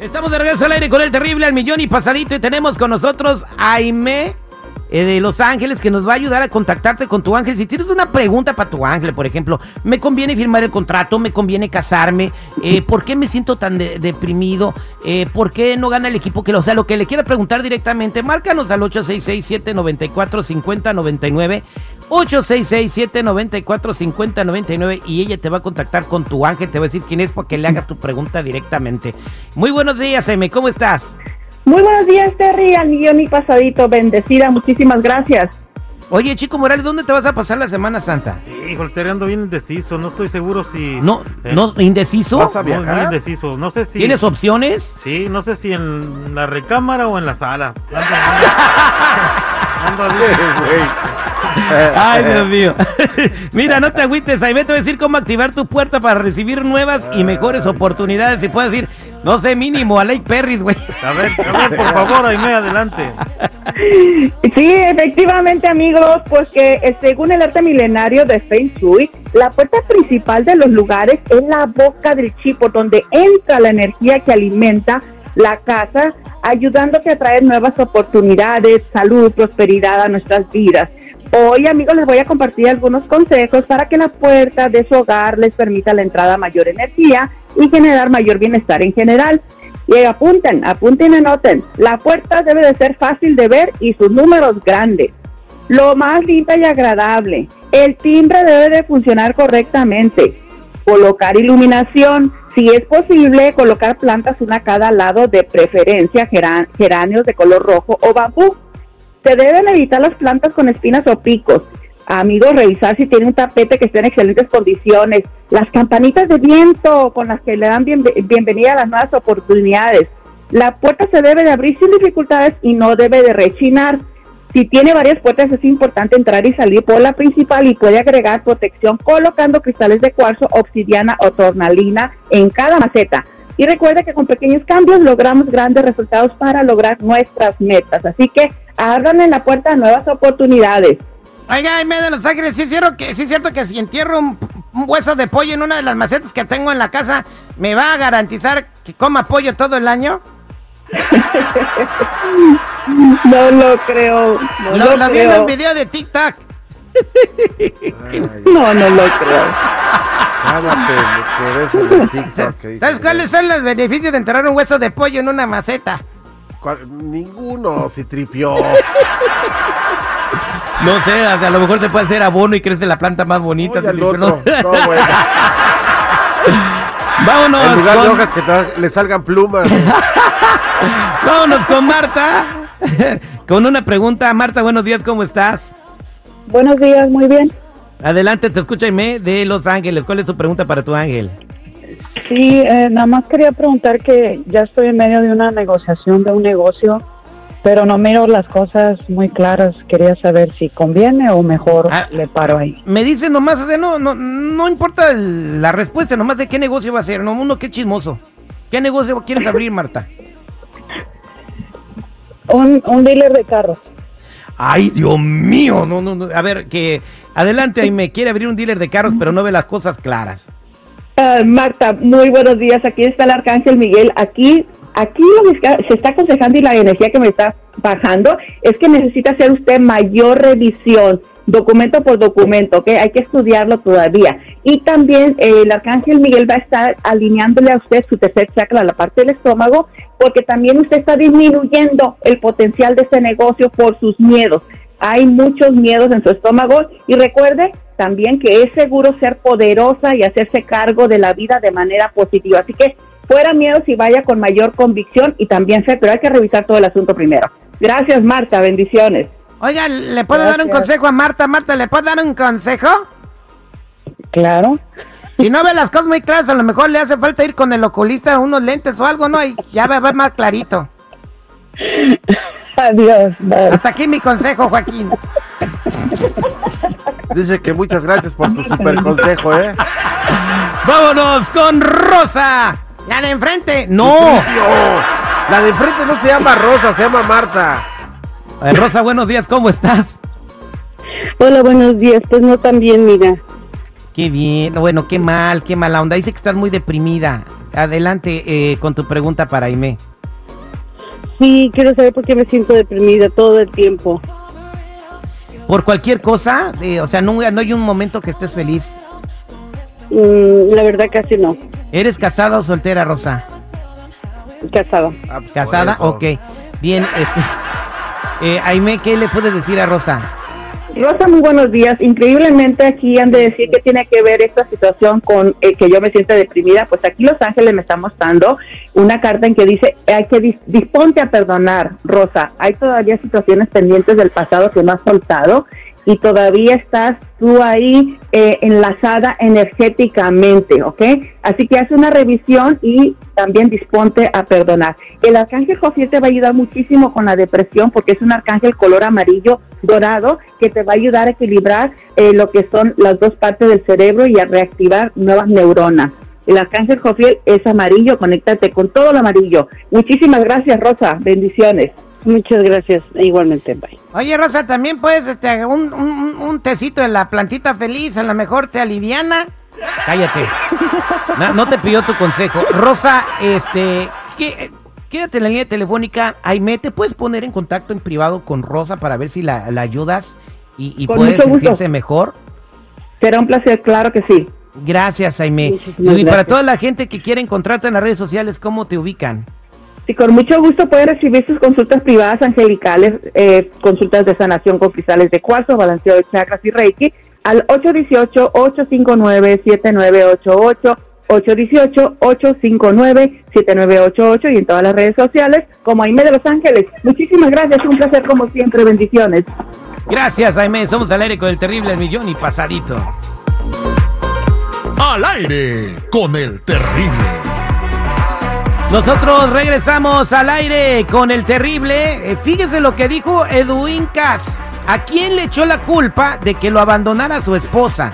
Estamos de regreso al aire con el terrible al millón y pasadito y tenemos con nosotros a Aime eh, de Los Ángeles que nos va a ayudar a contactarte con tu ángel. Si tienes una pregunta para tu ángel, por ejemplo, ¿me conviene firmar el contrato? ¿Me conviene casarme? Eh, ¿Por qué me siento tan de- deprimido? Eh, ¿Por qué no gana el equipo que lo o sea? Lo que le quieras preguntar directamente, márcanos al 866-794-5099. 866-794-5099 y ella te va a contactar con tu ángel, te va a decir quién es para que le hagas tu pregunta directamente. Muy buenos días, Aime, ¿cómo estás? Muy buenos días, Terry, al millón y pasadito, bendecida, muchísimas gracias. Oye, Chico Morales, ¿dónde te vas a pasar la Semana Santa? Híjole, Terry, ando bien indeciso. No estoy seguro si. No, Eh, no, indeciso. ¿Vas a muy, muy indeciso. No sé si. ¿Tienes opciones? Sí, no sé si en la recámara o en la sala. Ando, ando-. Ay, Dios mío. Mira, no te agüites, Aime te voy a decir cómo activar tu puerta para recibir nuevas y mejores oportunidades. Y puedes decir, no sé, mínimo a Lake Perris, güey. A ver, a ver, por favor, Aime, adelante. Sí, efectivamente, amigos, pues que eh, según el arte milenario de Feng Shui, la puerta principal de los lugares es la boca del chi, por donde entra la energía que alimenta la casa, ayudándote a traer nuevas oportunidades, salud, prosperidad a nuestras vidas. Hoy, amigos, les voy a compartir algunos consejos para que la puerta de su hogar les permita la entrada mayor energía y generar mayor bienestar en general. Y apunten, apunten y anoten. La puerta debe de ser fácil de ver y sus números grandes. Lo más limpia y agradable. El timbre debe de funcionar correctamente. Colocar iluminación. Si es posible, colocar plantas una a cada lado, de preferencia geran- geranios de color rojo o bambú. Se deben evitar las plantas con espinas o picos. Amigos, revisar si tiene un tapete que esté en excelentes condiciones. Las campanitas de viento con las que le dan bien- bienvenida a las nuevas oportunidades. La puerta se debe de abrir sin dificultades y no debe de rechinar. Si tiene varias puertas es importante entrar y salir por la principal y puede agregar protección colocando cristales de cuarzo, obsidiana o tornalina en cada maceta. Y recuerde que con pequeños cambios logramos grandes resultados para lograr nuestras metas. Así que abran en la puerta nuevas oportunidades. Oiga, Aime de Los Ángeles, ¿sí es cierto que, sí es cierto que si entierro un, un hueso de pollo en una de las macetas que tengo en la casa, ¿me va a garantizar que coma pollo todo el año? No lo creo. No Lo, lo, lo vi en un video de TikTok. No, no lo creo. cálmate por eso de TikTok ¿Sabes cuáles son los beneficios de enterrar un hueso de pollo en una maceta? ¿Cuál? Ninguno, si tripió. No sé, a a lo mejor se puede hacer abono y crece la planta más bonita. Oye, Felipe, ¿no? otro. No, bueno. Vámonos, En lugar de con, hojas que le salgan plumas. vámonos con Marta. con una pregunta. Marta, buenos días, ¿cómo estás? Buenos días, muy bien. Adelante, te escucha Aime de Los Ángeles. ¿Cuál es tu pregunta para tu ángel? Sí, eh, nada más quería preguntar que ya estoy en medio de una negociación de un negocio, pero no miro las cosas muy claras. Quería saber si conviene o mejor Ah. le paro ahí. Me dice nomás, o sea, no, no, no importa el- la respuesta, nomás de qué negocio va a ser, no, uno qué chismoso. ¿Qué negocio quieres abrir, Marta? Un, un dealer de carros. Ay, Dios mío, no, no, no. A ver, que adelante, ahí me quiere abrir un dealer de carros, pero no ve las cosas claras. Ah, Marta, muy buenos días. Aquí está el Arcángel Miguel. Aquí, aquí lo que se está aconsejando y la energía que me está bajando es que necesita hacer usted mayor revisión, documento por documento, ¿ok? Hay que estudiarlo todavía. Y también eh, el Arcángel Miguel va a estar alineándole a usted su tercer chakra, la parte del estómago, porque también usted está disminuyendo el potencial de este negocio por sus miedos. Hay muchos miedos en su estómago y recuerde también que es seguro ser poderosa y hacerse cargo de la vida de manera positiva. Así que fuera miedos y vaya con mayor convicción y también fe, pero hay que revisar todo el asunto primero. Gracias Marta, bendiciones. Oiga, ¿le puedo dar un consejo a Marta? Marta, ¿le puedo dar un consejo? Claro. Si no ve las cosas muy claras, a lo mejor le hace falta ir con el oculista, unos lentes o algo, ¿no? Y ya va a ver más clarito. Adiós. bye. Hasta aquí mi consejo, Joaquín. Dice que muchas gracias por tu super consejo, ¿eh? Vámonos con Rosa. La de enfrente. No. Tripio. La de enfrente no se llama Rosa, se llama Marta. Eh, Rosa, buenos días, ¿cómo estás? Hola, buenos días. Pues no tan bien, mira. Qué bien, bueno, qué mal, qué mala onda. Dice que estás muy deprimida. Adelante eh, con tu pregunta para Aime. Sí, quiero saber por qué me siento deprimida todo el tiempo. Por cualquier cosa, eh, o sea, no, no hay un momento que estés feliz. Mm, la verdad casi no. ¿Eres casada o soltera, Rosa? Casada. Ah, pues, ¿Casada? eso. Ok. Bien, este... Eh, Aime, ¿qué le puedes decir a Rosa? Rosa, muy buenos días. Increíblemente aquí han de decir que tiene que ver esta situación con eh, que yo me siento deprimida. Pues aquí Los Ángeles me está mostrando una carta en que dice hay que dis- disponte a perdonar, Rosa. Hay todavía situaciones pendientes del pasado que no has soltado y todavía estás tú ahí eh, enlazada energéticamente, ¿ok? Así que haz una revisión y también disponte a perdonar. El arcángel Jofiel te va a ayudar muchísimo con la depresión porque es un arcángel color amarillo dorado que te va a ayudar a equilibrar eh, lo que son las dos partes del cerebro y a reactivar nuevas neuronas. El arcángel Jofiel es amarillo, conéctate con todo lo amarillo. Muchísimas gracias, Rosa. Bendiciones. Muchas gracias. Igualmente, bye. Oye, Rosa, también puedes, este, un, un, un tecito de la plantita feliz, a lo mejor te aliviana. Cállate. No, no te pidió tu consejo. Rosa, este, ¿qué- quédate en la línea telefónica. Aime, ¿te puedes poner en contacto en privado con Rosa para ver si la, la ayudas y, y puede gusto. sentirse mejor? Será un placer, claro que sí. Gracias, Aime. Muchísimas Y para gracias. toda la gente que quiere encontrarte en las redes sociales, ¿cómo te ubican? Sí, con mucho gusto puede recibir sus consultas privadas angelicales, eh, consultas de sanación con cristales de cuarzo, balanceo de chakras y reiki al 818-859-7988, 818-859-7988 y en todas las redes sociales como Aime de Los Ángeles. Muchísimas gracias, un placer como siempre, bendiciones. Gracias, Aime. Somos al aire con el terrible millón y pasadito. Al aire con el terrible. Nosotros regresamos al aire con el terrible. Eh, fíjese lo que dijo Edwin Cass. ¿A quién le echó la culpa de que lo abandonara su esposa?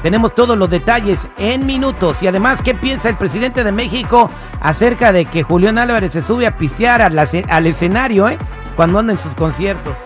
Tenemos todos los detalles en minutos y además qué piensa el presidente de México acerca de que Julián Álvarez se sube a pistear al, escenario ¿eh? cuando anda en sus conciertos.